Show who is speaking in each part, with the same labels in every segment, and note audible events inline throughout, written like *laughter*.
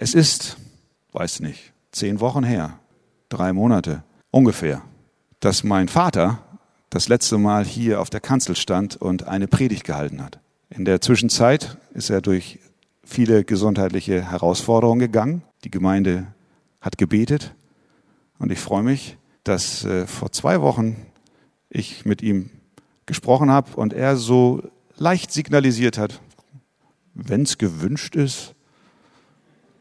Speaker 1: Es ist, weiß nicht, zehn Wochen her, drei Monate ungefähr, dass mein Vater das letzte Mal hier auf der Kanzel stand und eine Predigt gehalten hat. In der Zwischenzeit ist er durch viele gesundheitliche Herausforderungen gegangen. Die Gemeinde hat gebetet und ich freue mich, dass äh, vor zwei Wochen ich mit ihm gesprochen habe und er so leicht signalisiert hat, wenn es gewünscht ist,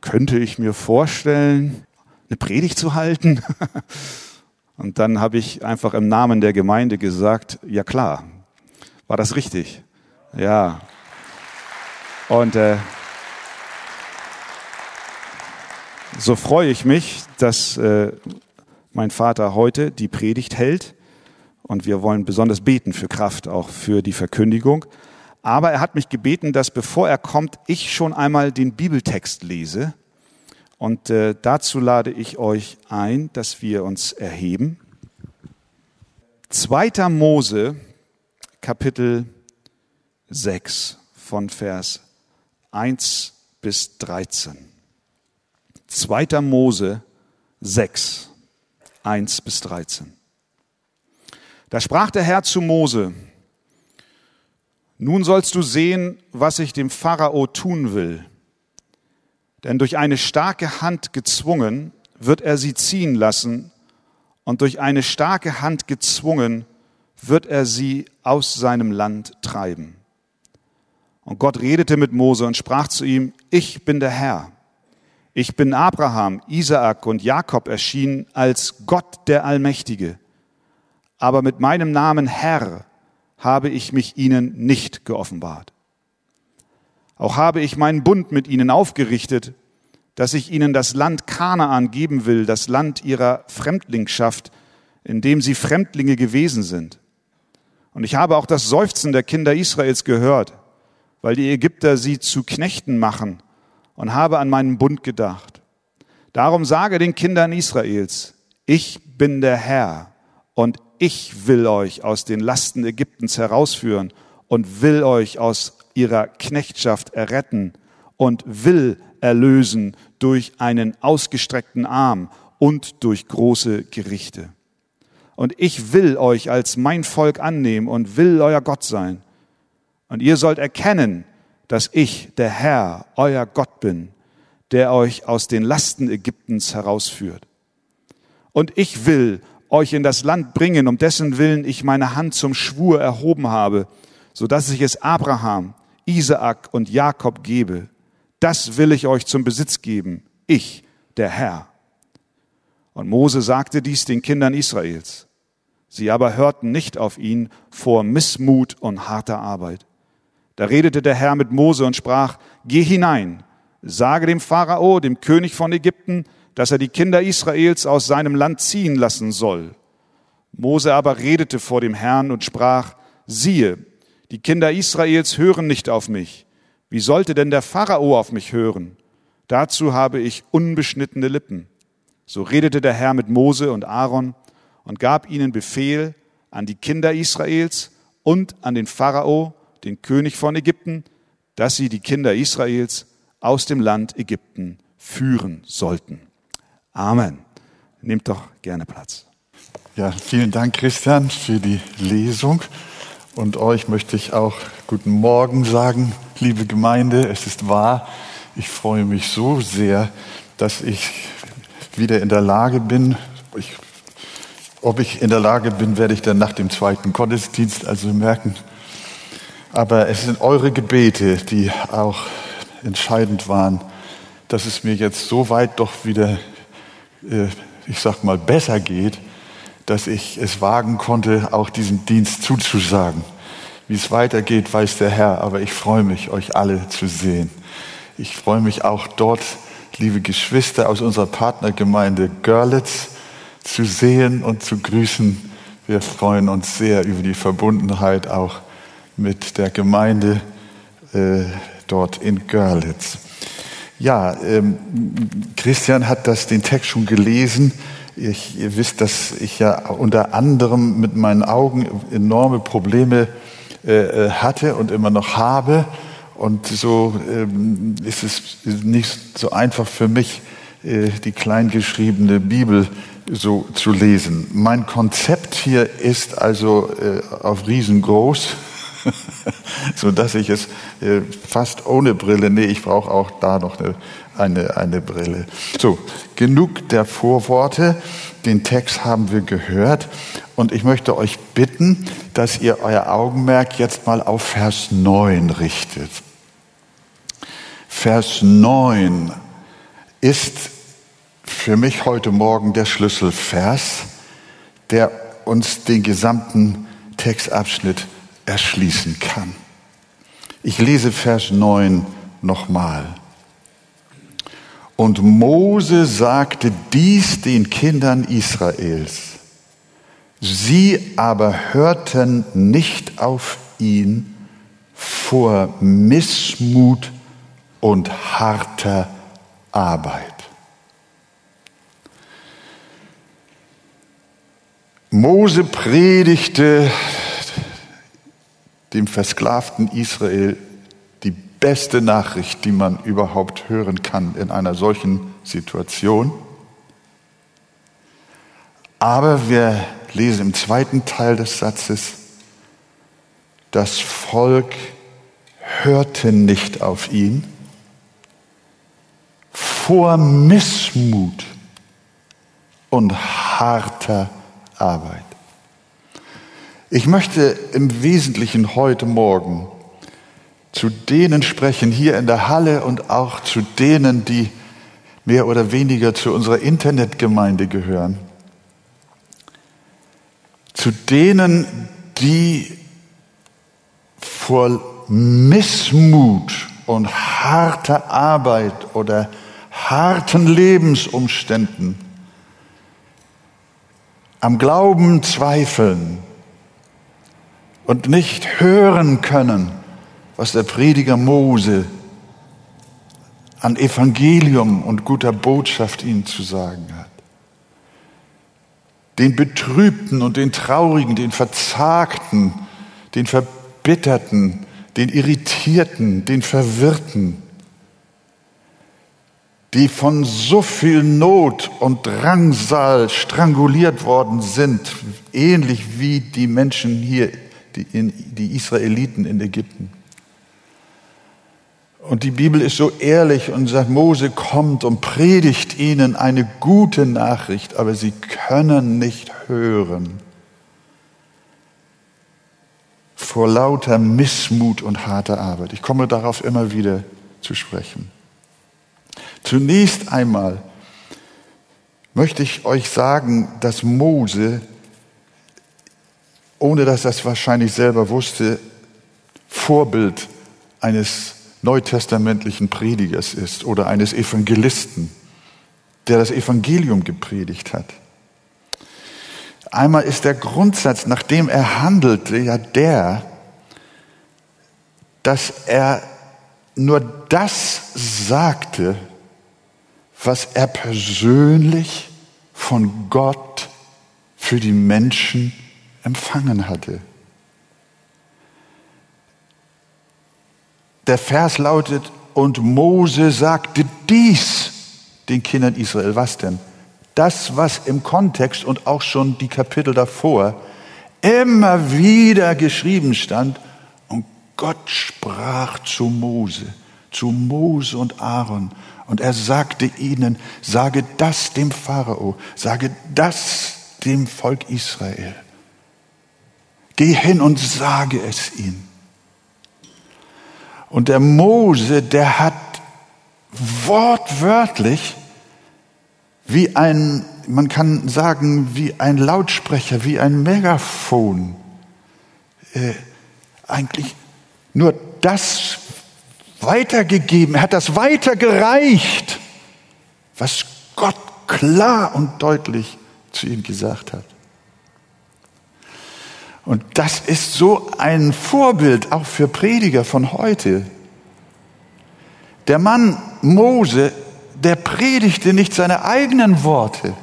Speaker 1: könnte ich mir vorstellen, eine Predigt zu halten. *laughs* Und dann habe ich einfach im Namen der Gemeinde gesagt, ja klar, war das richtig? Ja. Und äh, so freue ich mich, dass äh, mein Vater heute die Predigt hält. Und wir wollen besonders beten für Kraft, auch für die Verkündigung. Aber er hat mich gebeten, dass bevor er kommt, ich schon einmal den Bibeltext lese. Und äh, dazu lade ich euch ein, dass wir uns erheben. 2. Mose, Kapitel 6 von Vers 1 bis 13. 2. Mose 6, 1 bis 13. Da sprach der Herr zu Mose, nun sollst du sehen, was ich dem Pharao tun will. Denn durch eine starke Hand gezwungen wird er sie ziehen lassen und durch eine starke Hand gezwungen wird er sie aus seinem Land treiben. Und Gott redete mit Mose und sprach zu ihm, ich bin der Herr. Ich bin Abraham, Isaak und Jakob erschienen als Gott der Allmächtige. Aber mit meinem Namen Herr habe ich mich ihnen nicht geoffenbart. Auch habe ich meinen Bund mit ihnen aufgerichtet, dass ich ihnen das Land Kanaan geben will, das Land ihrer Fremdlingschaft, in dem sie Fremdlinge gewesen sind. Und ich habe auch das Seufzen der Kinder Israels gehört, weil die Ägypter sie zu Knechten machen und habe an meinen Bund gedacht. Darum sage den Kindern Israels, ich bin der Herr und ich will euch aus den Lasten Ägyptens herausführen und will euch aus ihrer Knechtschaft erretten und will erlösen durch einen ausgestreckten Arm und durch große Gerichte. Und ich will euch als mein Volk annehmen und will euer Gott sein. Und ihr sollt erkennen, dass ich, der Herr, euer Gott bin, der euch aus den Lasten Ägyptens herausführt. Und ich will euch in das Land bringen, um dessen Willen ich meine Hand zum Schwur erhoben habe, so dass ich es Abraham, Isaak und Jakob gebe. Das will ich euch zum Besitz geben, ich, der Herr. Und Mose sagte dies den Kindern Israels. Sie aber hörten nicht auf ihn vor Missmut und harter Arbeit. Da redete der Herr mit Mose und sprach, Geh hinein, sage dem Pharao, dem König von Ägypten, dass er die Kinder Israels aus seinem Land ziehen lassen soll. Mose aber redete vor dem Herrn und sprach, siehe, die Kinder Israels hören nicht auf mich. Wie sollte denn der Pharao auf mich hören? Dazu habe ich unbeschnittene Lippen. So redete der Herr mit Mose und Aaron und gab ihnen Befehl an die Kinder Israels und an den Pharao, den König von Ägypten, dass sie die Kinder Israels aus dem Land Ägypten führen sollten. Amen. Nehmt doch gerne Platz.
Speaker 2: Ja, vielen Dank, Christian, für die Lesung. Und euch möchte ich auch guten Morgen sagen, liebe Gemeinde. Es ist wahr, ich freue mich so sehr, dass ich wieder in der Lage bin. Ich, ob ich in der Lage bin, werde ich dann nach dem zweiten Gottesdienst also merken. Aber es sind eure Gebete, die auch entscheidend waren, dass es mir jetzt so weit doch wieder ich sag mal, besser geht, dass ich es wagen konnte, auch diesen Dienst zuzusagen. Wie es weitergeht, weiß der Herr, aber ich freue mich, euch alle zu sehen. Ich freue mich auch dort, liebe Geschwister aus unserer Partnergemeinde Görlitz, zu sehen und zu grüßen. Wir freuen uns sehr über die Verbundenheit auch mit der Gemeinde äh, dort in Görlitz. Ja, ähm, Christian hat das, den Text schon gelesen. Ich, ihr wisst, dass ich ja unter anderem mit meinen Augen enorme Probleme äh, äh hatte und immer noch habe. Und so ähm, ist es nicht so einfach für mich, äh, die kleingeschriebene Bibel so zu lesen. Mein Konzept hier ist also äh, auf riesengroß, *laughs* so dass ich es äh, fast ohne Brille, nee, ich brauche auch da noch eine, eine, eine Brille. So, genug der Vorworte. Den Text haben wir gehört. Und ich möchte euch bitten, dass ihr euer Augenmerk jetzt mal auf Vers 9 richtet. Vers 9 ist für mich heute Morgen der Schlüsselvers, der uns den gesamten Textabschnitt erschließen kann. Ich lese Vers 9 nochmal. Und Mose sagte dies den Kindern Israels. Sie aber hörten nicht auf ihn vor Missmut und harter Arbeit. Mose predigte dem versklavten Israel die beste Nachricht, die man überhaupt hören kann in einer solchen Situation. Aber wir lesen im zweiten Teil des Satzes, das Volk hörte nicht auf ihn vor Missmut und harter Arbeit. Ich möchte im Wesentlichen heute Morgen zu denen sprechen hier in der Halle und auch zu denen, die mehr oder weniger zu unserer Internetgemeinde gehören. Zu denen, die vor Missmut und harter Arbeit oder harten Lebensumständen am Glauben zweifeln und nicht hören können, was der Prediger Mose an Evangelium und guter Botschaft ihnen zu sagen hat. Den Betrübten und den Traurigen, den Verzagten, den Verbitterten, den Irritierten, den Verwirrten, die von so viel Not und Drangsal stranguliert worden sind, ähnlich wie die Menschen hier, die, Israeliten in Ägypten. Und die Bibel ist so ehrlich und sagt, Mose kommt und predigt ihnen eine gute Nachricht, aber sie können nicht hören. Vor lauter Missmut und harter Arbeit. Ich komme darauf immer wieder zu sprechen. Zunächst einmal möchte ich euch sagen, dass Mose, ohne dass er es wahrscheinlich selber wusste, Vorbild eines neutestamentlichen Predigers ist oder eines Evangelisten, der das Evangelium gepredigt hat. Einmal ist der Grundsatz, nach dem er handelte, ja der, dass er nur das sagte, was er persönlich von Gott für die Menschen empfangen hatte. Der Vers lautet, und Mose sagte dies den Kindern Israel. Was denn? Das, was im Kontext und auch schon die Kapitel davor immer wieder geschrieben stand. Und Gott sprach zu Mose, zu Mose und Aaron und er sagte ihnen, sage das dem Pharao, sage das dem Volk Israel. Geh hin und sage es ihm. Und der Mose, der hat wortwörtlich wie ein, man kann sagen, wie ein Lautsprecher, wie ein Megafon, äh, eigentlich nur das weitergegeben, er hat das weitergereicht, was Gott klar und deutlich zu ihm gesagt hat. Und das ist so ein Vorbild auch für Prediger von heute. Der Mann Mose, der predigte nicht seine eigenen Worte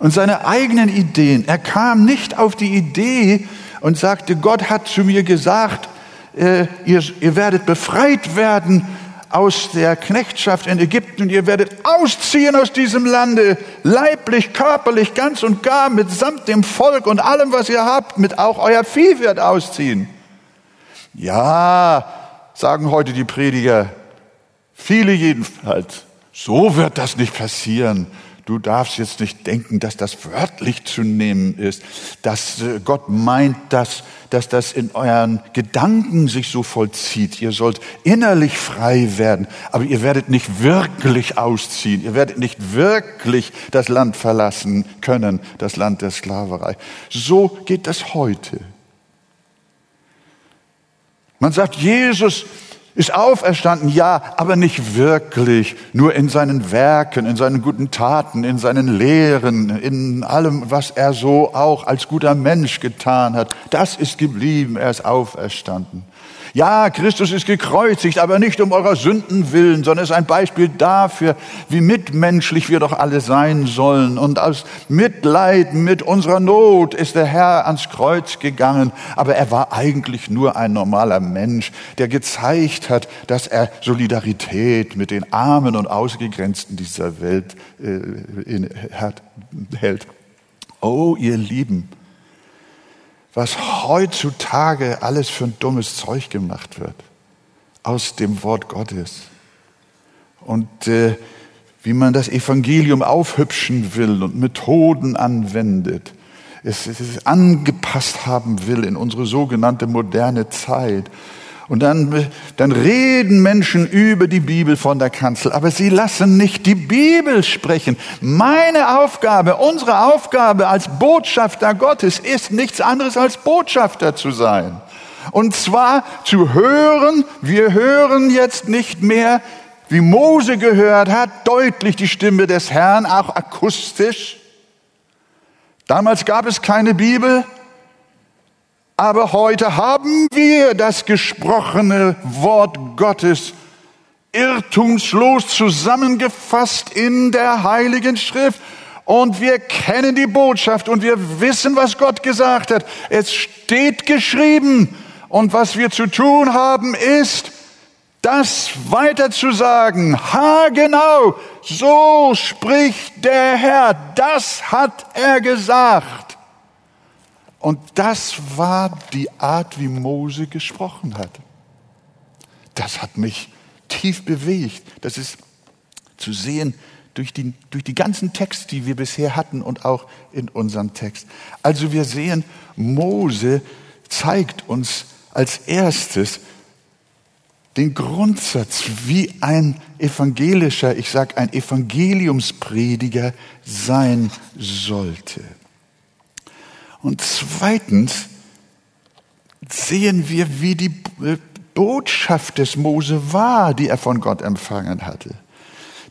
Speaker 2: und seine eigenen Ideen. Er kam nicht auf die Idee und sagte, Gott hat zu mir gesagt, äh, ihr, ihr werdet befreit werden aus der Knechtschaft in Ägypten und ihr werdet ausziehen aus diesem Lande, leiblich, körperlich, ganz und gar, mitsamt dem Volk und allem, was ihr habt, mit auch euer Vieh wird ausziehen. Ja, sagen heute die Prediger, viele jedenfalls, so wird das nicht passieren. Du darfst jetzt nicht denken, dass das wörtlich zu nehmen ist, dass äh, Gott meint, dass, dass das in euren Gedanken sich so vollzieht. Ihr sollt innerlich frei werden, aber ihr werdet nicht wirklich ausziehen. Ihr werdet nicht wirklich das Land verlassen können, das Land der Sklaverei. So geht das heute. Man sagt, Jesus ist auferstanden, ja, aber nicht wirklich, nur in seinen Werken, in seinen guten Taten, in seinen Lehren, in allem, was er so auch als guter Mensch getan hat. Das ist geblieben, er ist auferstanden. Ja, Christus ist gekreuzigt, aber nicht um eurer Sünden willen, sondern ist ein Beispiel dafür, wie mitmenschlich wir doch alle sein sollen. Und aus Mitleid mit unserer Not ist der Herr ans Kreuz gegangen. Aber er war eigentlich nur ein normaler Mensch, der gezeigt hat, dass er Solidarität mit den Armen und Ausgegrenzten dieser Welt äh, in, hat, hält. Oh, ihr Lieben, was heutzutage alles für ein dummes Zeug gemacht wird aus dem Wort Gottes. Und äh, wie man das Evangelium aufhübschen will und Methoden anwendet, es, es angepasst haben will in unsere sogenannte moderne Zeit. Und dann, dann reden Menschen über die Bibel von der Kanzel, aber sie lassen nicht die Bibel sprechen. Meine Aufgabe, unsere Aufgabe als Botschafter Gottes ist nichts anderes als Botschafter zu sein. Und zwar zu hören, wir hören jetzt nicht mehr, wie Mose gehört hat, deutlich die Stimme des Herrn, auch akustisch. Damals gab es keine Bibel, aber heute haben wir das gesprochene Wort Gottes irrtumslos zusammengefasst in der Heiligen Schrift. Und wir kennen die Botschaft und wir wissen, was Gott gesagt hat. Es steht geschrieben. Und was wir zu tun haben, ist, das weiter zu sagen. Ha, genau, so spricht der Herr. Das hat er gesagt. Und das war die Art, wie Mose gesprochen hat. Das hat mich tief bewegt. Das ist zu sehen durch die, durch die ganzen Texte, die wir bisher hatten und auch in unserem Text. Also wir sehen, Mose zeigt uns als erstes den Grundsatz, wie ein evangelischer, ich sage ein Evangeliumsprediger sein sollte. Und zweitens sehen wir, wie die Botschaft des Mose war, die er von Gott empfangen hatte.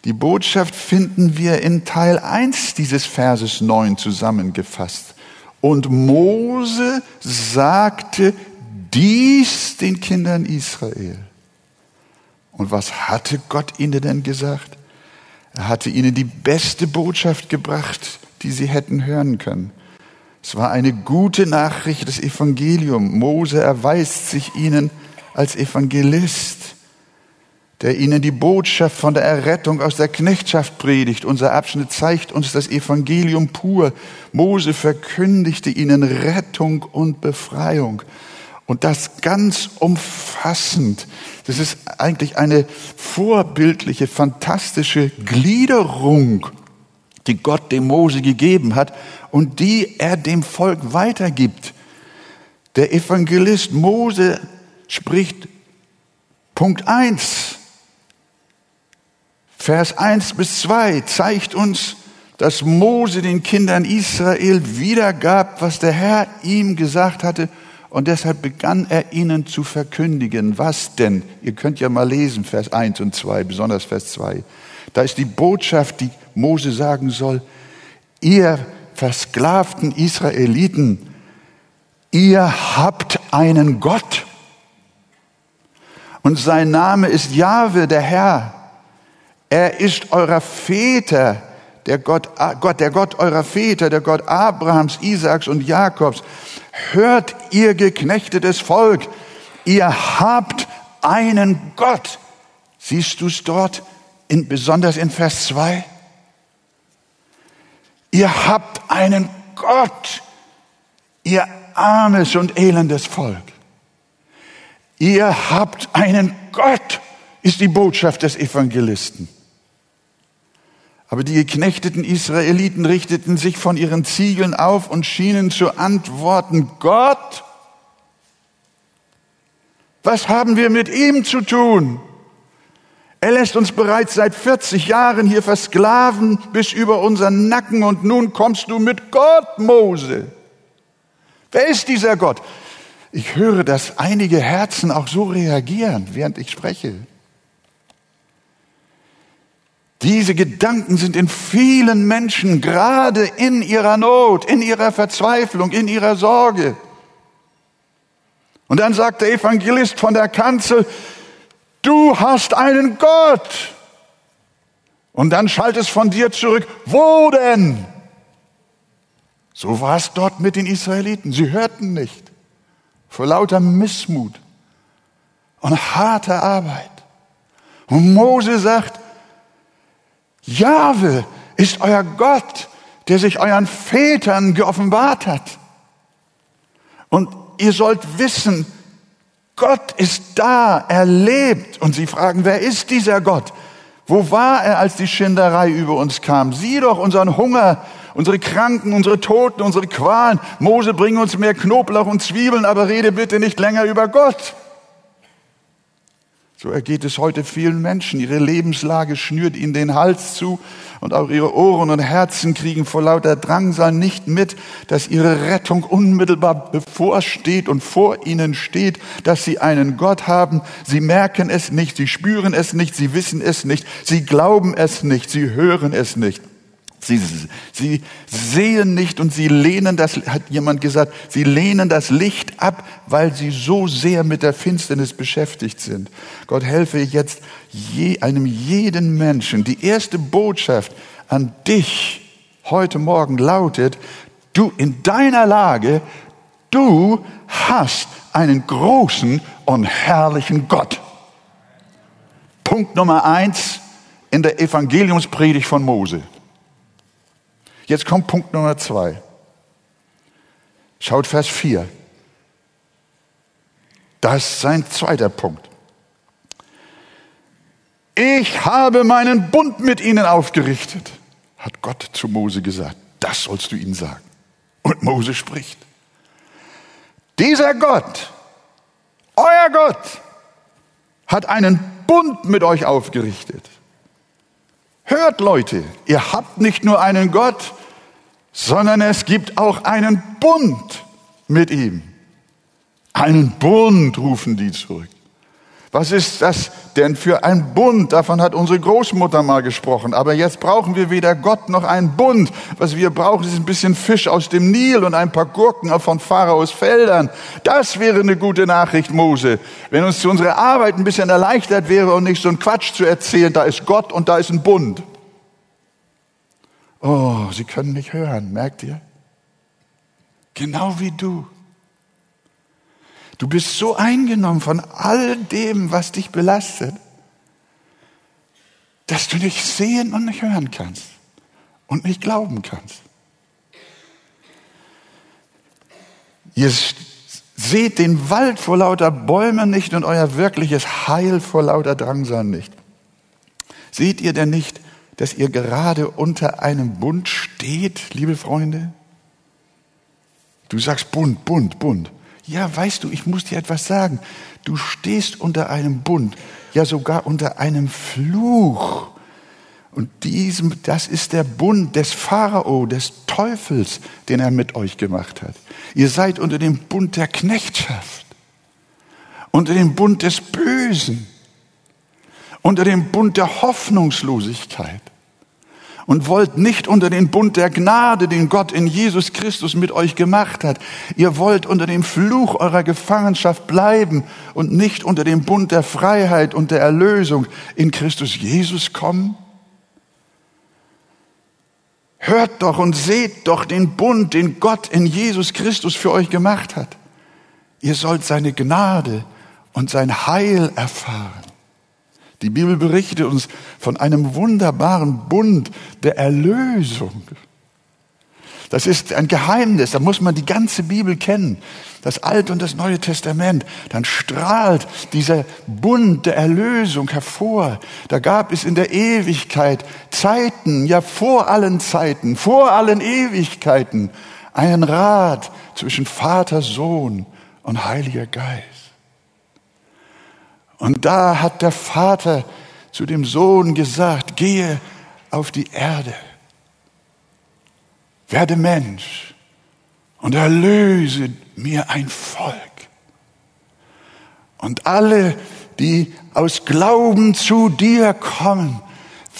Speaker 2: Die Botschaft finden wir in Teil 1 dieses Verses 9 zusammengefasst. Und Mose sagte dies den Kindern Israel. Und was hatte Gott ihnen denn gesagt? Er hatte ihnen die beste Botschaft gebracht, die sie hätten hören können. Es war eine gute Nachricht des Evangeliums. Mose erweist sich ihnen als Evangelist, der ihnen die Botschaft von der Errettung aus der Knechtschaft predigt. Unser Abschnitt zeigt uns das Evangelium pur. Mose verkündigte ihnen Rettung und Befreiung. Und das ganz umfassend. Das ist eigentlich eine vorbildliche, fantastische Gliederung, die Gott dem Mose gegeben hat und die er dem Volk weitergibt. Der Evangelist Mose spricht Punkt 1, Vers 1 bis 2 zeigt uns, dass Mose den Kindern Israel wiedergab, was der Herr ihm gesagt hatte, und deshalb begann er ihnen zu verkündigen. Was denn? Ihr könnt ja mal lesen, Vers 1 und 2, besonders Vers 2. Da ist die Botschaft, die Mose sagen soll, ihr versklavten Israeliten, ihr habt einen Gott und sein Name ist Jahwe, der Herr. Er ist eurer Väter, der Gott, Gott, der Gott eurer Väter, der Gott Abrahams, Isaaks und Jakobs. Hört ihr geknechtetes Volk, Ihr habt einen Gott. Siehst du es dort, in, besonders in Vers 2? Ihr habt einen Gott, ihr armes und elendes Volk. Ihr habt einen Gott, ist die Botschaft des Evangelisten. Aber die geknechteten Israeliten richteten sich von ihren Ziegeln auf und schienen zu antworten, Gott, was haben wir mit ihm zu tun? Er lässt uns bereits seit 40 Jahren hier versklaven bis über unseren Nacken und nun kommst du mit Gott, Mose. Wer ist dieser Gott? Ich höre, dass einige Herzen auch so reagieren, während ich spreche. Diese Gedanken sind in vielen Menschen gerade in ihrer Not, in ihrer Verzweiflung, in ihrer Sorge. Und dann sagt der Evangelist von der Kanzel, du hast einen Gott. Und dann schallt es von dir zurück, wo denn? So war es dort mit den Israeliten. Sie hörten nicht. Vor lauter Missmut und harter Arbeit. Und Mose sagt, Jahwe ist euer Gott, der sich euren Vätern geoffenbart hat. Und ihr sollt wissen, Gott ist da, er lebt. Und sie fragen, wer ist dieser Gott? Wo war er, als die Schinderei über uns kam? Sieh doch unseren Hunger, unsere Kranken, unsere Toten, unsere Qualen. Mose, bring uns mehr Knoblauch und Zwiebeln, aber rede bitte nicht länger über Gott. So ergeht es heute vielen Menschen. Ihre Lebenslage schnürt ihnen den Hals zu und auch ihre Ohren und Herzen kriegen vor lauter Drangsal nicht mit, dass ihre Rettung unmittelbar bevorsteht und vor ihnen steht, dass sie einen Gott haben. Sie merken es nicht, sie spüren es nicht, sie wissen es nicht, sie glauben es nicht, sie hören es nicht. Sie, sie sehen nicht und sie lehnen das, hat jemand gesagt, sie lehnen das Licht ab, weil sie so sehr mit der Finsternis beschäftigt sind. Gott helfe jetzt je, einem jeden Menschen. Die erste Botschaft an dich heute Morgen lautet, du in deiner Lage, du hast einen großen und herrlichen Gott. Punkt Nummer eins in der Evangeliumspredigt von Mose. Jetzt kommt Punkt Nummer zwei. Schaut Vers 4. Das ist sein zweiter Punkt. Ich habe meinen Bund mit ihnen aufgerichtet, hat Gott zu Mose gesagt. Das sollst du ihnen sagen. Und Mose spricht. Dieser Gott, euer Gott, hat einen Bund mit euch aufgerichtet. Hört Leute, ihr habt nicht nur einen Gott, sondern es gibt auch einen Bund mit ihm. Einen Bund rufen die zurück. Was ist das denn für ein Bund? Davon hat unsere Großmutter mal gesprochen. Aber jetzt brauchen wir weder Gott noch einen Bund. Was wir brauchen, ist ein bisschen Fisch aus dem Nil und ein paar Gurken von Pharaos Feldern. Das wäre eine gute Nachricht, Mose. Wenn uns unsere Arbeit ein bisschen erleichtert wäre und nicht so ein Quatsch zu erzählen, da ist Gott und da ist ein Bund. Oh, Sie können nicht hören, merkt ihr? Genau wie du. Du bist so eingenommen von all dem, was dich belastet, dass du nicht sehen und nicht hören kannst und nicht glauben kannst. Ihr seht den Wald vor lauter Bäumen nicht und euer wirkliches Heil vor lauter Drangsal nicht. Seht ihr denn nicht, dass ihr gerade unter einem Bund steht, liebe Freunde? Du sagst Bund, Bund, Bund. Ja, weißt du, ich muss dir etwas sagen. Du stehst unter einem Bund, ja sogar unter einem Fluch. Und diesem, das ist der Bund des Pharao, des Teufels, den er mit euch gemacht hat. Ihr seid unter dem Bund der Knechtschaft, unter dem Bund des Bösen, unter dem Bund der Hoffnungslosigkeit und wollt nicht unter den Bund der Gnade, den Gott in Jesus Christus mit euch gemacht hat. Ihr wollt unter dem Fluch eurer Gefangenschaft bleiben und nicht unter dem Bund der Freiheit und der Erlösung in Christus Jesus kommen? Hört doch und seht doch den Bund, den Gott in Jesus Christus für euch gemacht hat. Ihr sollt seine Gnade und sein Heil erfahren. Die Bibel berichtet uns von einem wunderbaren Bund der Erlösung. Das ist ein Geheimnis, da muss man die ganze Bibel kennen, das Alte und das Neue Testament. Dann strahlt dieser Bund der Erlösung hervor. Da gab es in der Ewigkeit Zeiten, ja vor allen Zeiten, vor allen Ewigkeiten, einen Rat zwischen Vater, Sohn und Heiliger Geist. Und da hat der Vater zu dem Sohn gesagt, gehe auf die Erde, werde Mensch und erlöse mir ein Volk. Und alle, die aus Glauben zu dir kommen,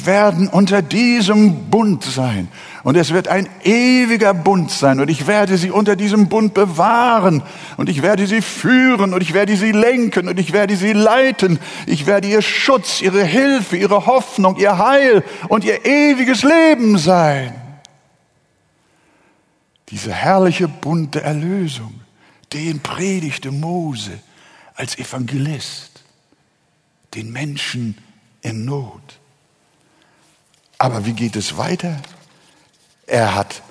Speaker 2: werden unter diesem Bund sein. Und es wird ein ewiger Bund sein. Und ich werde sie unter diesem Bund bewahren. Und ich werde sie führen. Und ich werde sie lenken. Und ich werde sie leiten. Ich werde ihr Schutz, ihre Hilfe, ihre Hoffnung, ihr Heil und ihr ewiges Leben sein. Dieser herrliche Bund der Erlösung, den predigte Mose als Evangelist den Menschen in Not. Aber wie geht es weiter? Er hat,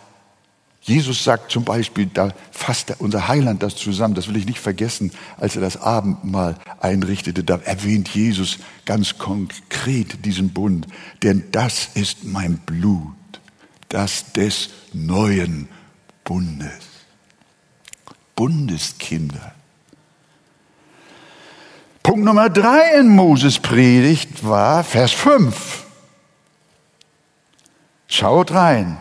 Speaker 2: Jesus sagt zum Beispiel, da fasst unser Heiland das zusammen, das will ich nicht vergessen, als er das Abendmahl einrichtete, da erwähnt Jesus ganz konkret diesen Bund, denn das ist mein Blut, das des neuen Bundes. Bundeskinder. Punkt Nummer drei in Moses Predigt war Vers 5. Schaut rein.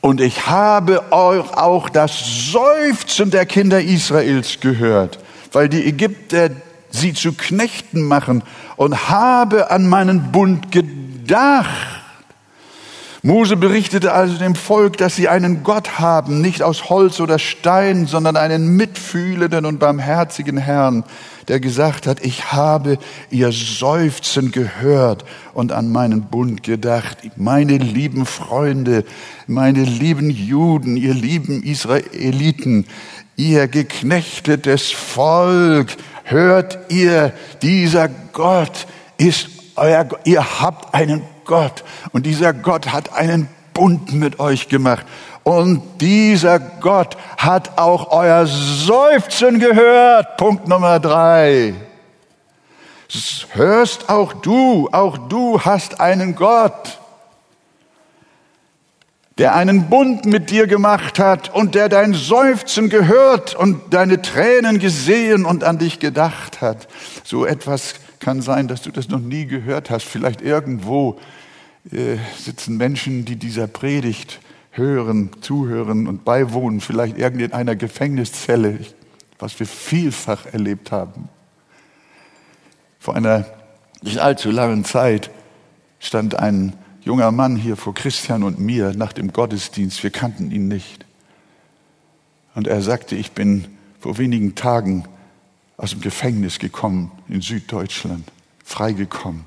Speaker 2: Und ich habe auch das Seufzen der Kinder Israels gehört, weil die Ägypter sie zu Knechten machen und habe an meinen Bund gedacht. Mose berichtete also dem Volk, dass sie einen Gott haben, nicht aus Holz oder Stein, sondern einen mitfühlenden und barmherzigen Herrn, der gesagt hat, ich habe ihr Seufzen gehört und an meinen Bund gedacht. Meine lieben Freunde, meine lieben Juden, ihr lieben Israeliten, ihr geknechtetes Volk, hört ihr, dieser Gott ist euer, ihr habt einen Gott und dieser Gott hat einen Bund mit euch gemacht. Und dieser Gott hat auch euer Seufzen gehört. Punkt Nummer drei. Hörst auch du, auch du hast einen Gott, der einen Bund mit dir gemacht hat und der dein Seufzen gehört und deine Tränen gesehen und an dich gedacht hat. So etwas kann sein, dass du das noch nie gehört hast. Vielleicht irgendwo äh, sitzen Menschen, die dieser Predigt hören, zuhören und beiwohnen, vielleicht irgendeiner Gefängniszelle, was wir vielfach erlebt haben. Vor einer nicht allzu langen Zeit stand ein junger Mann hier vor Christian und mir nach dem Gottesdienst. Wir kannten ihn nicht. Und er sagte, ich bin vor wenigen Tagen aus dem Gefängnis gekommen in Süddeutschland, freigekommen.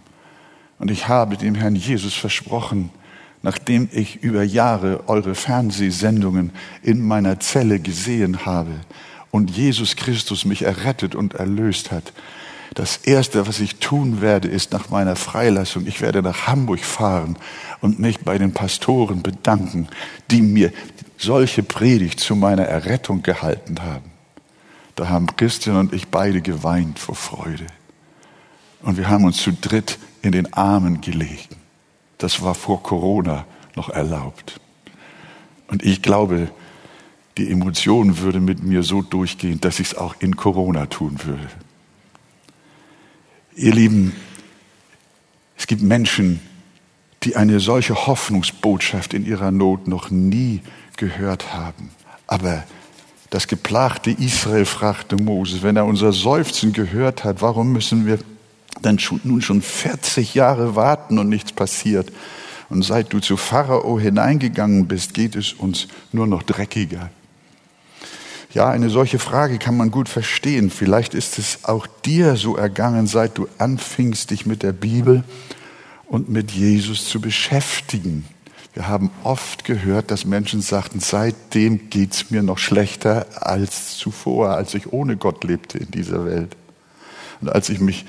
Speaker 2: Und ich habe dem Herrn Jesus versprochen, nachdem ich über Jahre eure Fernsehsendungen in meiner Zelle gesehen habe und Jesus Christus mich errettet und erlöst hat, das Erste, was ich tun werde, ist nach meiner Freilassung, ich werde nach Hamburg fahren und mich bei den Pastoren bedanken, die mir solche Predigt zu meiner Errettung gehalten haben. Da haben Christian und ich beide geweint vor Freude. Und wir haben uns zu dritt in den Armen gelegt. Das war vor Corona noch erlaubt. Und ich glaube, die Emotion würde mit mir so durchgehen, dass ich es auch in Corona tun würde. Ihr Lieben, es gibt Menschen, die eine solche Hoffnungsbotschaft in ihrer Not noch nie gehört haben. Aber das geplagte Israel fragte Moses, wenn er unser Seufzen gehört hat, warum müssen wir dann nun schon 40 Jahre warten und nichts passiert. Und seit du zu Pharao hineingegangen bist, geht es uns nur noch dreckiger. Ja, eine solche Frage kann man gut verstehen. Vielleicht ist es auch dir so ergangen, seit du anfingst, dich mit der Bibel und mit Jesus zu beschäftigen. Wir haben oft gehört, dass Menschen sagten, seitdem geht's mir noch schlechter als zuvor, als ich ohne Gott lebte in dieser Welt. und als ich mich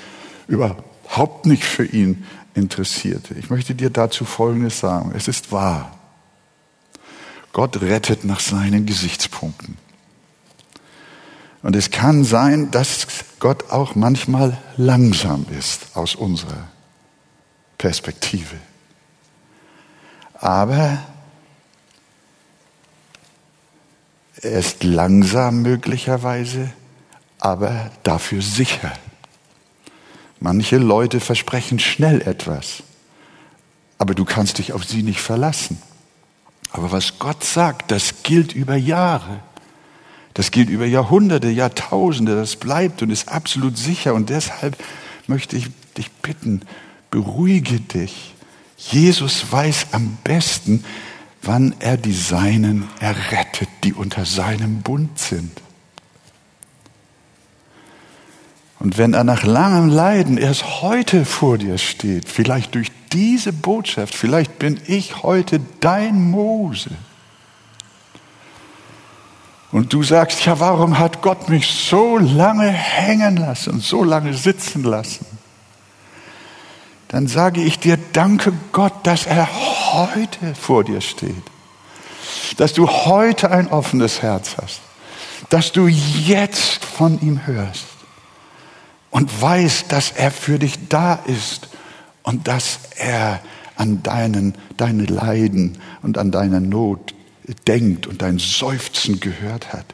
Speaker 2: überhaupt nicht für ihn interessierte. Ich möchte dir dazu Folgendes sagen. Es ist wahr. Gott rettet nach seinen Gesichtspunkten. Und es kann sein, dass Gott auch manchmal langsam ist aus unserer Perspektive. Aber er ist langsam möglicherweise, aber dafür sicher. Manche Leute versprechen schnell etwas, aber du kannst dich auf sie nicht verlassen. Aber was Gott sagt, das gilt über Jahre. Das gilt über Jahrhunderte, Jahrtausende. Das bleibt und ist absolut sicher. Und deshalb möchte ich dich bitten, beruhige dich. Jesus weiß am besten, wann er die Seinen errettet, die unter seinem Bund sind. Und wenn er nach langem Leiden erst heute vor dir steht, vielleicht durch diese Botschaft, vielleicht bin ich heute dein Mose. Und du sagst, ja, warum hat Gott mich so lange hängen lassen, so lange sitzen lassen? Dann sage ich dir, danke Gott, dass er heute vor dir steht. Dass du heute ein offenes Herz hast. Dass du jetzt von ihm hörst und weißt, dass er für dich da ist und dass er an deinen, deine Leiden und an deine Not denkt und dein Seufzen gehört hat.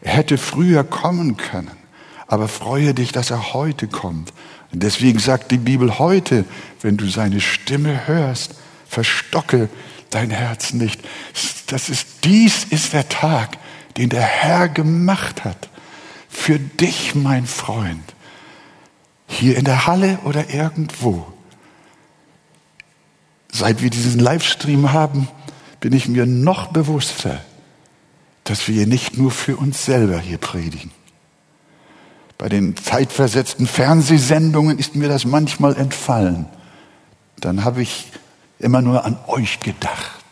Speaker 2: Er hätte früher kommen können, aber freue dich, dass er heute kommt. Und deswegen sagt die Bibel heute, wenn du seine Stimme hörst, verstocke dein Herz nicht. Das ist, dies ist der Tag, den der Herr gemacht hat. Für dich, mein Freund. Hier in der Halle oder irgendwo. Seit wir diesen Livestream haben, bin ich mir noch bewusster, dass wir nicht nur für uns selber hier predigen. Bei den zeitversetzten Fernsehsendungen ist mir das manchmal entfallen. Dann habe ich immer nur an euch gedacht.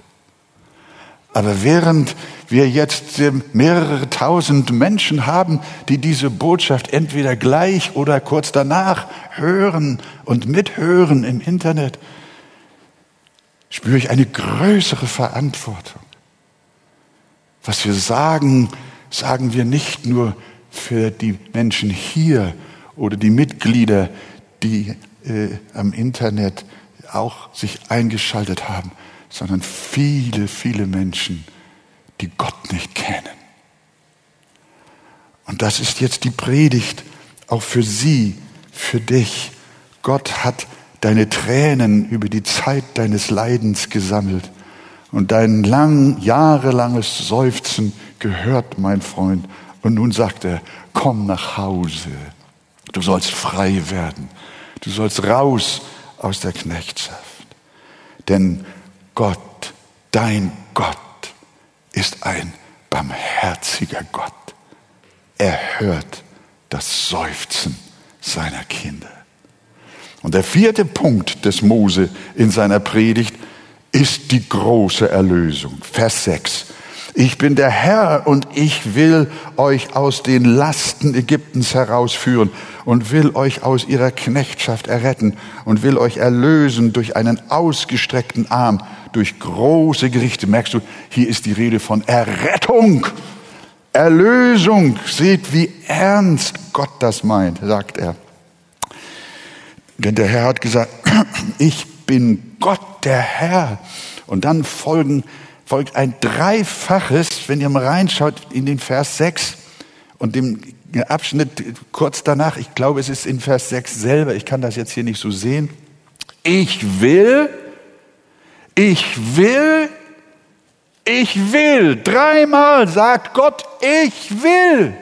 Speaker 2: Aber während wir jetzt mehrere tausend Menschen haben, die diese Botschaft entweder gleich oder kurz danach hören und mithören im Internet, spüre ich eine größere Verantwortung. Was wir sagen, sagen wir nicht nur für die Menschen hier oder die Mitglieder, die äh, am Internet auch sich eingeschaltet haben, sondern viele, viele Menschen, die Gott nicht kennen. Und das ist jetzt die Predigt auch für Sie, für dich. Gott hat deine Tränen über die Zeit deines Leidens gesammelt und dein lang, jahrelanges Seufzen gehört, mein Freund. Und nun sagt er, komm nach Hause. Du sollst frei werden. Du sollst raus aus der Knechtschaft. Denn Gott, dein Gott, ist ein barmherziger Gott. Er hört das Seufzen seiner Kinder. Und der vierte Punkt des Mose in seiner Predigt ist die große Erlösung. Vers 6. Ich bin der Herr und ich will euch aus den Lasten Ägyptens herausführen und will euch aus ihrer Knechtschaft erretten und will euch erlösen durch einen ausgestreckten Arm, durch große Gerichte. Merkst du, hier ist die Rede von Errettung, Erlösung. Seht, wie ernst Gott das meint, sagt er. Denn der Herr hat gesagt, *clears throat* ich bin Gott, der Herr. Und dann folgen folgt ein dreifaches, wenn ihr mal reinschaut in den Vers 6 und dem Abschnitt kurz danach, ich glaube, es ist in Vers 6 selber, ich kann das jetzt hier nicht so sehen. Ich will, ich will, ich will. Dreimal sagt Gott, ich will.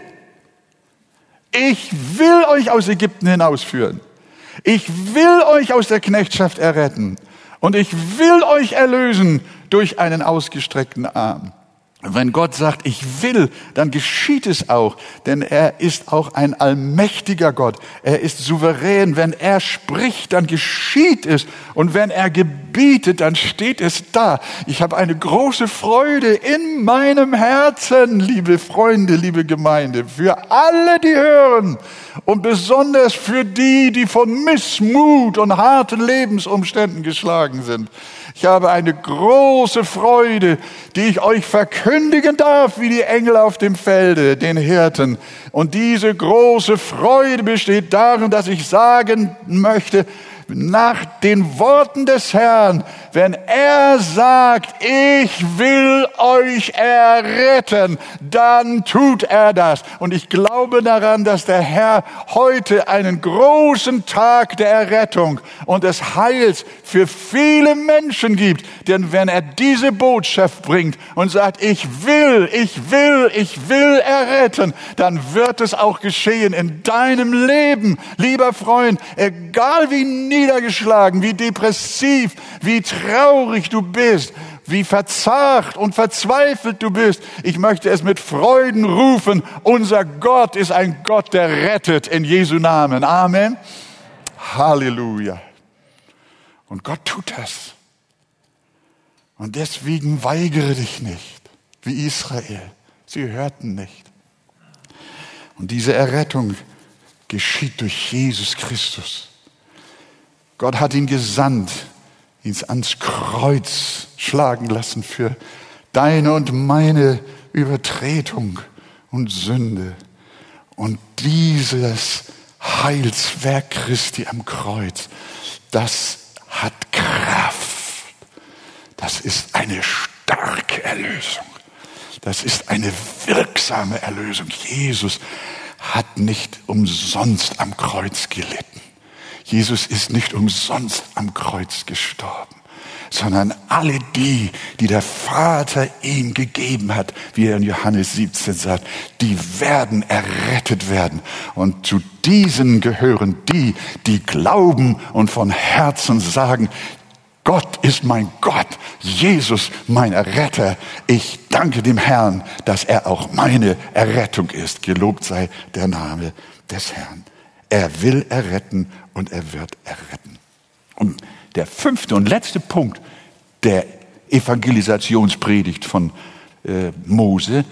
Speaker 2: Ich will euch aus Ägypten hinausführen. Ich will euch aus der Knechtschaft erretten. Und ich will euch erlösen durch einen ausgestreckten Arm. Wenn Gott sagt, ich will, dann geschieht es auch, denn er ist auch ein allmächtiger Gott. Er ist souverän. Wenn er spricht, dann geschieht es. Und wenn er gebietet, dann steht es da. Ich habe eine große Freude in meinem Herzen, liebe Freunde, liebe Gemeinde, für alle, die hören und besonders für die, die von Missmut und harten Lebensumständen geschlagen sind. Ich habe eine große Freude, die ich euch verkündigen darf, wie die Engel auf dem Felde, den Hirten. Und diese große Freude besteht darin, dass ich sagen möchte, nach den Worten des Herrn, wenn er sagt, ich will euch erretten, dann tut er das. Und ich glaube daran, dass der Herr heute einen großen Tag der Errettung und des Heils für viele Menschen gibt. Denn wenn er diese Botschaft bringt und sagt, ich will, ich will, ich will erretten, dann wird es auch geschehen in deinem Leben, lieber Freund, egal wie niedergeschlagen, wie depressiv, wie traurig du bist, wie verzagt und verzweifelt du bist. Ich möchte es mit Freuden rufen. Unser Gott ist ein Gott, der rettet in Jesu Namen. Amen. Halleluja. Und Gott tut das. Und deswegen weigere dich nicht, wie Israel. Sie hörten nicht. Und diese Errettung geschieht durch Jesus Christus. Gott hat ihn gesandt, ihn ans Kreuz schlagen lassen für deine und meine Übertretung und Sünde. Und dieses Heilswerk Christi am Kreuz, das hat Kraft. Das ist eine starke Erlösung. Das ist eine wirksame Erlösung. Jesus hat nicht umsonst am Kreuz gelitten. Jesus ist nicht umsonst am Kreuz gestorben, sondern alle die, die der Vater ihm gegeben hat, wie er in Johannes 17 sagt, die werden errettet werden. Und zu diesen gehören die, die glauben und von Herzen sagen, Gott ist mein Gott, Jesus mein Erretter. Ich danke dem Herrn, dass er auch meine Errettung ist. Gelobt sei der Name des Herrn. Er will erretten und er wird erretten. Und der fünfte und letzte Punkt der Evangelisationspredigt von äh, Mose,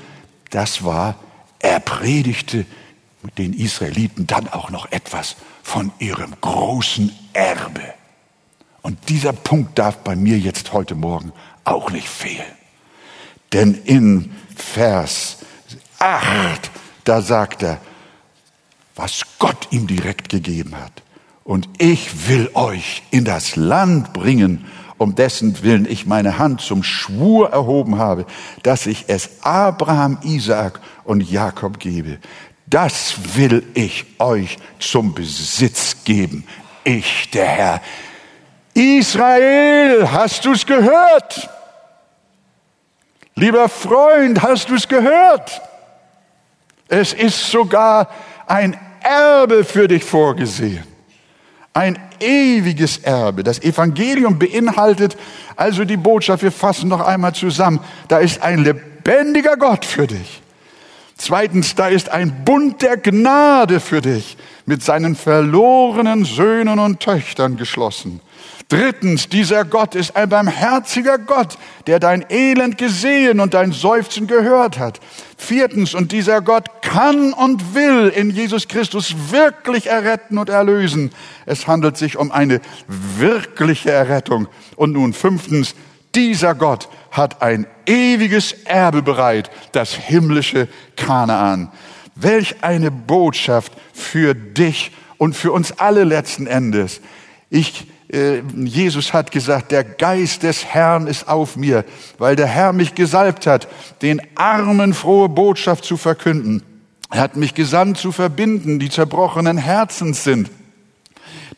Speaker 2: das war, er predigte den Israeliten dann auch noch etwas von ihrem großen Erbe. Und dieser Punkt darf bei mir jetzt heute Morgen auch nicht fehlen. Denn in Vers 8, da sagt er, was Gott ihm direkt gegeben hat. Und ich will euch in das Land bringen, um dessen Willen ich meine Hand zum Schwur erhoben habe, dass ich es Abraham, Isaak und Jakob gebe. Das will ich euch zum Besitz geben. Ich, der Herr. Israel, hast du's gehört? Lieber Freund, hast du's gehört? Es ist sogar ein Erbe für dich vorgesehen. Ein ewiges Erbe. Das Evangelium beinhaltet also die Botschaft, wir fassen noch einmal zusammen, da ist ein lebendiger Gott für dich. Zweitens, da ist ein Bund der Gnade für dich mit seinen verlorenen Söhnen und Töchtern geschlossen. Drittens, dieser Gott ist ein barmherziger Gott, der dein Elend gesehen und dein Seufzen gehört hat. Viertens, und dieser Gott kann und will in Jesus Christus wirklich erretten und erlösen. Es handelt sich um eine wirkliche Errettung. Und nun fünftens, dieser Gott hat ein ewiges Erbe bereit, das himmlische Kanaan. Welch eine Botschaft für dich und für uns alle letzten Endes. Ich Jesus hat gesagt, der Geist des Herrn ist auf mir, weil der Herr mich gesalbt hat, den Armen frohe Botschaft zu verkünden. Er hat mich gesandt zu verbinden, die zerbrochenen Herzens sind,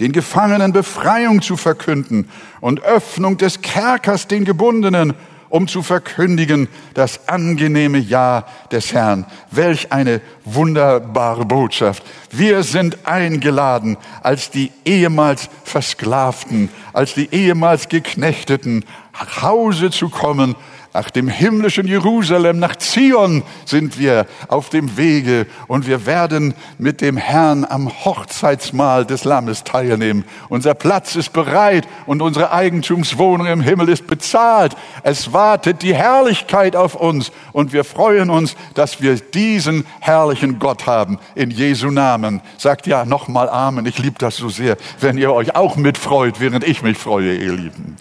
Speaker 2: den Gefangenen Befreiung zu verkünden und Öffnung des Kerkers den Gebundenen um zu verkündigen das angenehme Ja des Herrn. Welch eine wunderbare Botschaft. Wir sind eingeladen, als die ehemals Versklavten, als die ehemals Geknechteten nach Hause zu kommen Nach dem himmlischen Jerusalem, nach Zion sind wir auf dem Wege und wir werden mit dem Herrn am Hochzeitsmahl des Lammes teilnehmen. Unser Platz ist bereit und unsere Eigentumswohnung im Himmel ist bezahlt. Es wartet die Herrlichkeit auf uns und wir freuen uns, dass wir diesen herrlichen Gott haben. In Jesu Namen. Sagt ja nochmal Amen. Ich liebe das so sehr, wenn ihr euch auch mitfreut, während ich mich freue, ihr Lieben.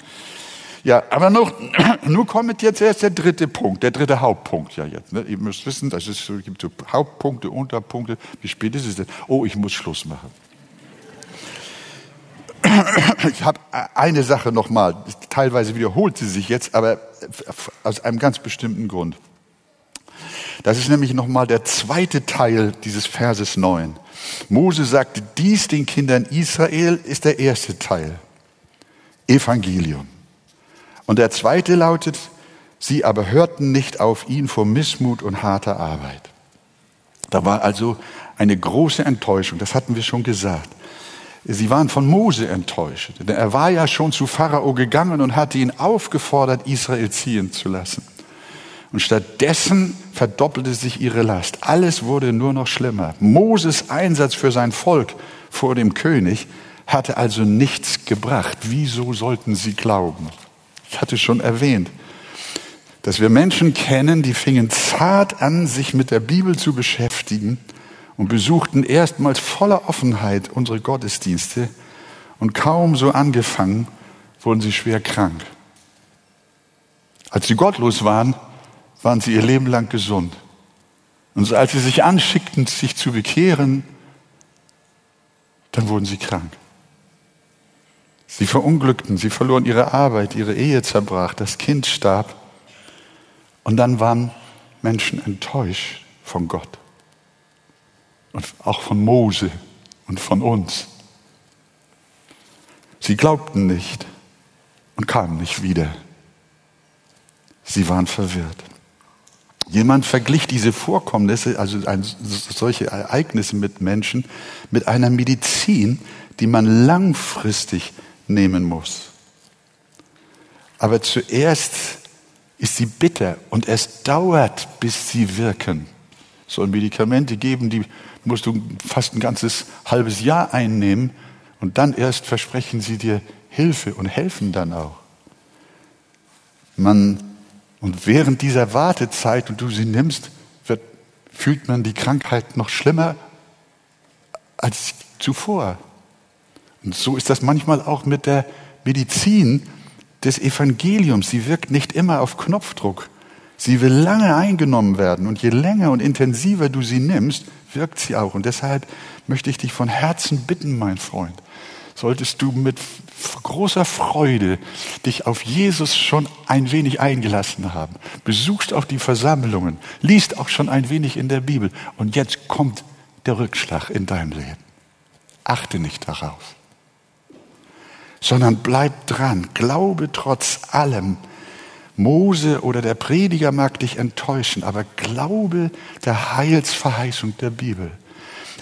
Speaker 2: Ja, aber noch, *clears throat* nun kommt jetzt erst der dritte Punkt, der dritte Hauptpunkt ja jetzt. Ne? Ihr müsst wissen, dass es so, gibt so Hauptpunkte, Unterpunkte. Wie spät ist es denn? Oh, ich muss Schluss machen. *clears throat* Ich habe eine Sache nochmal, teilweise wiederholt sie sich jetzt, aber aus einem ganz bestimmten Grund. Das ist nämlich nochmal der zweite Teil dieses Verses 9. Mose sagte, dies den Kindern Israel ist der erste Teil. Evangelium. Und der zweite lautet, sie aber hörten nicht auf ihn vor Missmut und harter Arbeit. Da war also eine große Enttäuschung, das hatten wir schon gesagt. Sie waren von Mose enttäuscht. Denn er war ja schon zu Pharao gegangen und hatte ihn aufgefordert, Israel ziehen zu lassen. Und stattdessen verdoppelte sich ihre Last. Alles wurde nur noch schlimmer. Moses Einsatz für sein Volk vor dem König hatte also nichts gebracht. Wieso sollten sie glauben? Ich hatte schon erwähnt, dass wir Menschen kennen, die fingen zart an, sich mit der Bibel zu beschäftigen und besuchten erstmals voller Offenheit unsere Gottesdienste und kaum so angefangen, wurden sie schwer krank. Als sie gottlos waren, waren sie ihr Leben lang gesund. Und als sie sich anschickten, sich zu bekehren, dann wurden sie krank. Sie verunglückten, sie verloren ihre Arbeit, ihre Ehe zerbrach, das Kind starb. Und dann waren Menschen enttäuscht von Gott. Und auch von Mose und von uns. Sie glaubten nicht und kamen nicht wieder. Sie waren verwirrt. Jemand verglich diese Vorkommnisse, also solche Ereignisse mit Menschen, mit einer Medizin, die man langfristig nehmen muss. Aber zuerst ist sie bitter und es dauert, bis sie wirken. Soll Medikamente geben, die musst du fast ein ganzes halbes Jahr einnehmen und dann erst versprechen sie dir Hilfe und helfen dann auch. Man, und während dieser Wartezeit und du sie nimmst, wird, fühlt man die Krankheit noch schlimmer als zuvor. Und so ist das manchmal auch mit der Medizin des Evangeliums. Sie wirkt nicht immer auf Knopfdruck. Sie will lange eingenommen werden und je länger und intensiver du sie nimmst, wirkt sie auch. Und deshalb möchte ich dich von Herzen bitten, mein Freund, solltest du mit großer Freude dich auf Jesus schon ein wenig eingelassen haben. Besuchst auch die Versammlungen, liest auch schon ein wenig in der Bibel und jetzt kommt der Rückschlag in deinem Leben. Achte nicht darauf sondern bleib dran. Glaube trotz allem. Mose oder der Prediger mag dich enttäuschen, aber glaube der Heilsverheißung der Bibel.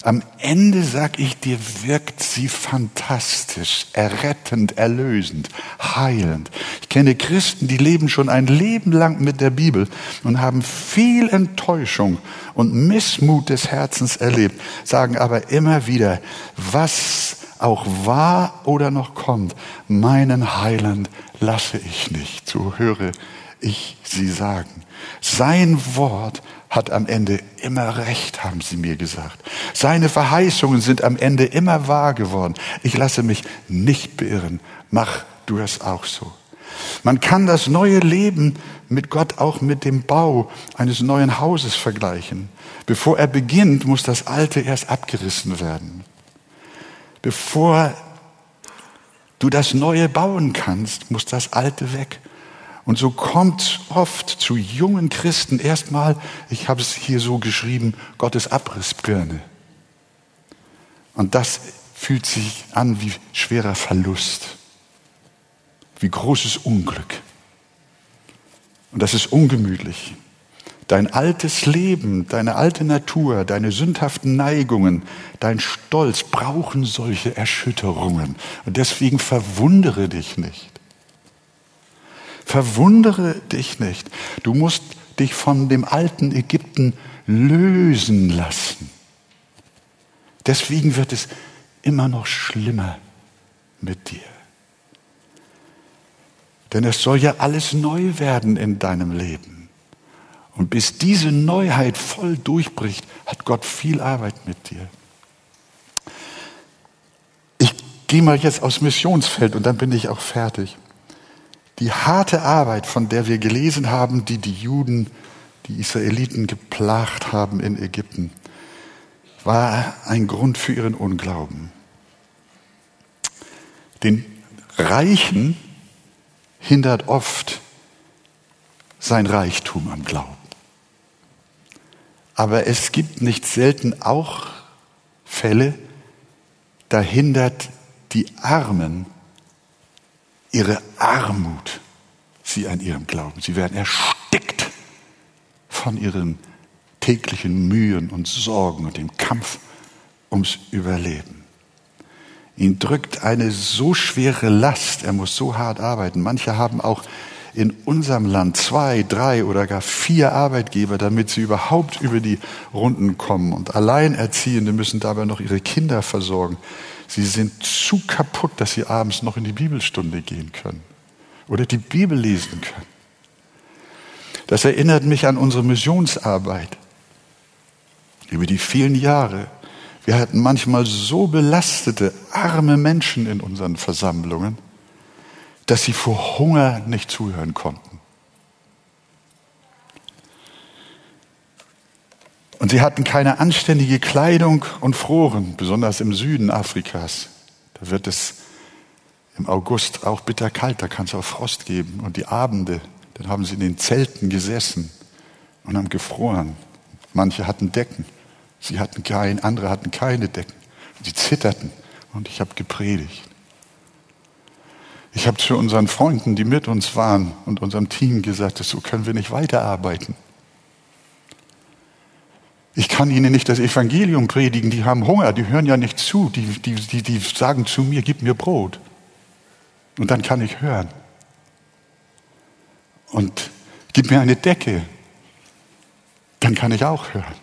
Speaker 2: Am Ende, sag ich dir, wirkt sie fantastisch, errettend, erlösend, heilend. Ich kenne Christen, die leben schon ein Leben lang mit der Bibel und haben viel Enttäuschung und Missmut des Herzens erlebt, sagen aber immer wieder, was auch war oder noch kommt, meinen Heiland lasse ich nicht. So höre ich sie sagen. Sein Wort hat am Ende immer recht, haben sie mir gesagt. Seine Verheißungen sind am Ende immer wahr geworden. Ich lasse mich nicht beirren. Mach du es auch so. Man kann das neue Leben mit Gott auch mit dem Bau eines neuen Hauses vergleichen. Bevor er beginnt, muss das alte erst abgerissen werden bevor du das Neue bauen kannst, muss das Alte weg. Und so kommt oft zu jungen Christen erstmal, ich habe es hier so geschrieben, Gottes Abrissbirne. Und das fühlt sich an wie schwerer Verlust, wie großes Unglück. Und das ist ungemütlich. Dein altes Leben, deine alte Natur, deine sündhaften Neigungen, dein Stolz brauchen solche Erschütterungen. Und deswegen verwundere dich nicht. Verwundere dich nicht. Du musst dich von dem alten Ägypten lösen lassen. Deswegen wird es immer noch schlimmer mit dir. Denn es soll ja alles neu werden in deinem Leben. Und bis diese Neuheit voll durchbricht, hat Gott viel Arbeit mit dir. Ich gehe mal jetzt aufs Missionsfeld und dann bin ich auch fertig. Die harte Arbeit, von der wir gelesen haben, die die Juden, die Israeliten geplagt haben in Ägypten, war ein Grund für ihren Unglauben. Den Reichen hindert oft sein Reichtum am Glauben. Aber es gibt nicht selten auch Fälle, da hindert die Armen ihre Armut sie an ihrem Glauben. Sie werden erstickt von ihren täglichen Mühen und Sorgen und dem Kampf ums Überleben. Ihn drückt eine so schwere Last, er muss so hart arbeiten. Manche haben auch in unserem Land zwei, drei oder gar vier Arbeitgeber, damit sie überhaupt über die Runden kommen. Und Alleinerziehende müssen dabei noch ihre Kinder versorgen. Sie sind zu kaputt, dass sie abends noch in die Bibelstunde gehen können oder die Bibel lesen können. Das erinnert mich an unsere Missionsarbeit über die vielen Jahre. Wir hatten manchmal so belastete, arme Menschen in unseren Versammlungen, dass sie vor Hunger nicht zuhören konnten. Und sie hatten keine anständige Kleidung und froren, besonders im Süden Afrikas. Da wird es im August auch bitterkalt, da kann es auch Frost geben. Und die Abende, dann haben sie in den Zelten gesessen und haben gefroren. Manche hatten Decken. Sie hatten kein, andere hatten keine Decken. Sie zitterten und ich habe gepredigt. Ich habe zu unseren Freunden, die mit uns waren und unserem Team gesagt, so können wir nicht weiterarbeiten. Ich kann ihnen nicht das Evangelium predigen, die haben Hunger, die hören ja nicht zu, die, die, die, die sagen zu mir, gib mir Brot. Und dann kann ich hören. Und gib mir eine Decke, dann kann ich auch hören.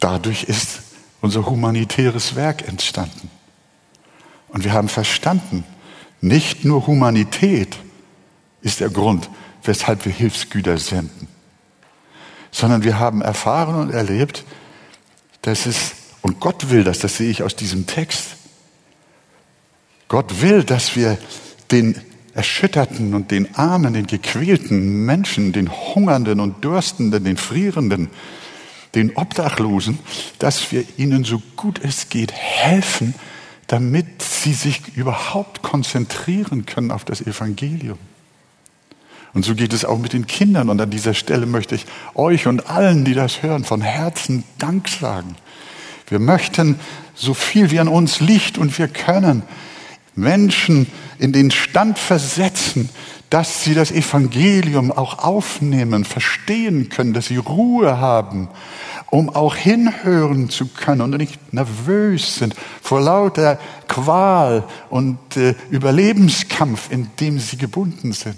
Speaker 2: Dadurch ist unser humanitäres Werk entstanden. Und wir haben verstanden, nicht nur Humanität ist der Grund, weshalb wir Hilfsgüter senden, sondern wir haben erfahren und erlebt, dass es, und Gott will das, das sehe ich aus diesem Text, Gott will, dass wir den erschütterten und den armen, den gequälten Menschen, den hungernden und dürstenden, den frierenden, den Obdachlosen, dass wir ihnen so gut es geht helfen, damit sie sich überhaupt konzentrieren können auf das Evangelium. Und so geht es auch mit den Kindern. Und an dieser Stelle möchte ich euch und allen, die das hören, von Herzen Dank sagen. Wir möchten so viel wie an uns liegt und wir können Menschen in den Stand versetzen, dass sie das Evangelium auch aufnehmen, verstehen können, dass sie Ruhe haben, um auch hinhören zu können und nicht nervös sind vor lauter Qual und äh, Überlebenskampf, in dem sie gebunden sind.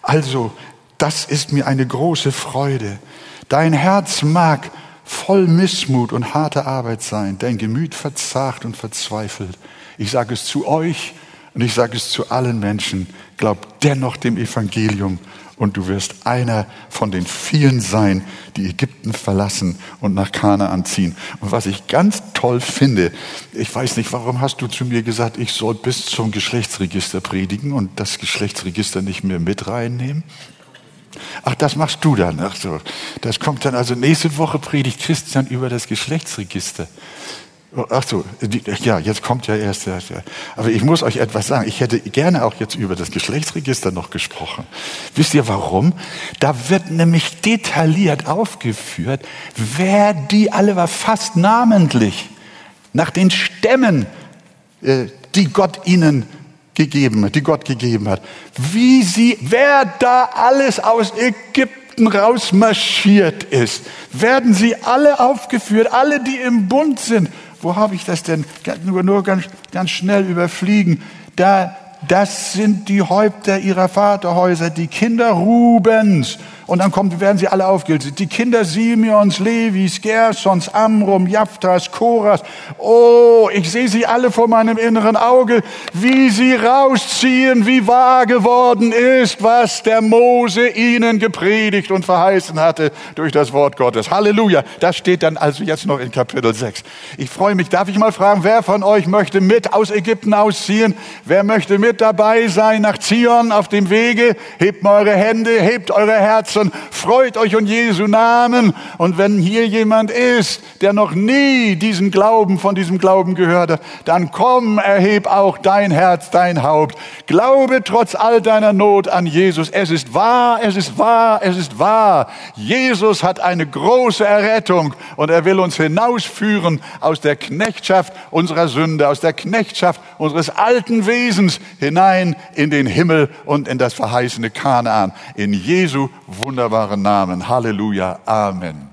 Speaker 2: Also, das ist mir eine große Freude. Dein Herz mag voll Missmut und harte Arbeit sein, dein Gemüt verzagt und verzweifelt. Ich sage es zu euch, und ich sage es zu allen Menschen, glaub dennoch dem Evangelium und du wirst einer von den vielen sein, die Ägypten verlassen und nach Kanaan ziehen. Und was ich ganz toll finde, ich weiß nicht, warum hast du zu mir gesagt, ich soll bis zum Geschlechtsregister predigen und das Geschlechtsregister nicht mehr mit reinnehmen? Ach, das machst du dann. Ach so. Das kommt dann also nächste Woche predigt Christian über das Geschlechtsregister. Ach so, ja, jetzt kommt ja erst. Ja, Aber ich muss euch etwas sagen. Ich hätte gerne auch jetzt über das Geschlechtsregister noch gesprochen. Wisst ihr warum? Da wird nämlich detailliert aufgeführt, wer die alle war, fast namentlich, nach den Stämmen, äh, die Gott ihnen gegeben hat, die Gott gegeben hat. Wie sie, wer da alles aus Ägypten rausmarschiert ist, werden sie alle aufgeführt, alle, die im Bund sind wo habe ich das denn? Nur, nur ganz, ganz schnell überfliegen. Da das sind die Häupter ihrer Vaterhäuser, die Kinder Rubens. Und dann kommt, werden sie alle aufgelistet. Die Kinder Simeons, Levis, Gersons, Amrum, Japhtras, Koras. Oh, ich sehe sie alle vor meinem inneren Auge, wie sie rausziehen, wie wahr geworden ist, was der Mose ihnen gepredigt und verheißen hatte durch das Wort Gottes. Halleluja. Das steht dann also jetzt noch in Kapitel 6. Ich freue mich. Darf ich mal fragen, wer von euch möchte mit aus Ägypten ausziehen? Wer möchte mit dabei sein nach Zion auf dem Wege? Hebt mal eure Hände, hebt eure Herzen und freut euch in Jesu Namen. Und wenn hier jemand ist, der noch nie diesen Glauben von diesem Glauben gehört hat, dann komm, erheb auch dein Herz, dein Haupt. Glaube trotz all deiner Not an Jesus. Es ist wahr, es ist wahr, es ist wahr. Jesus hat eine große Errettung und er will uns hinausführen aus der Knechtschaft unserer Sünde, aus der Knechtschaft unseres alten Wesens hinein in den Himmel und in das verheißene Kanaan. In Jesu wunderbaren Namen. Halleluja. Amen.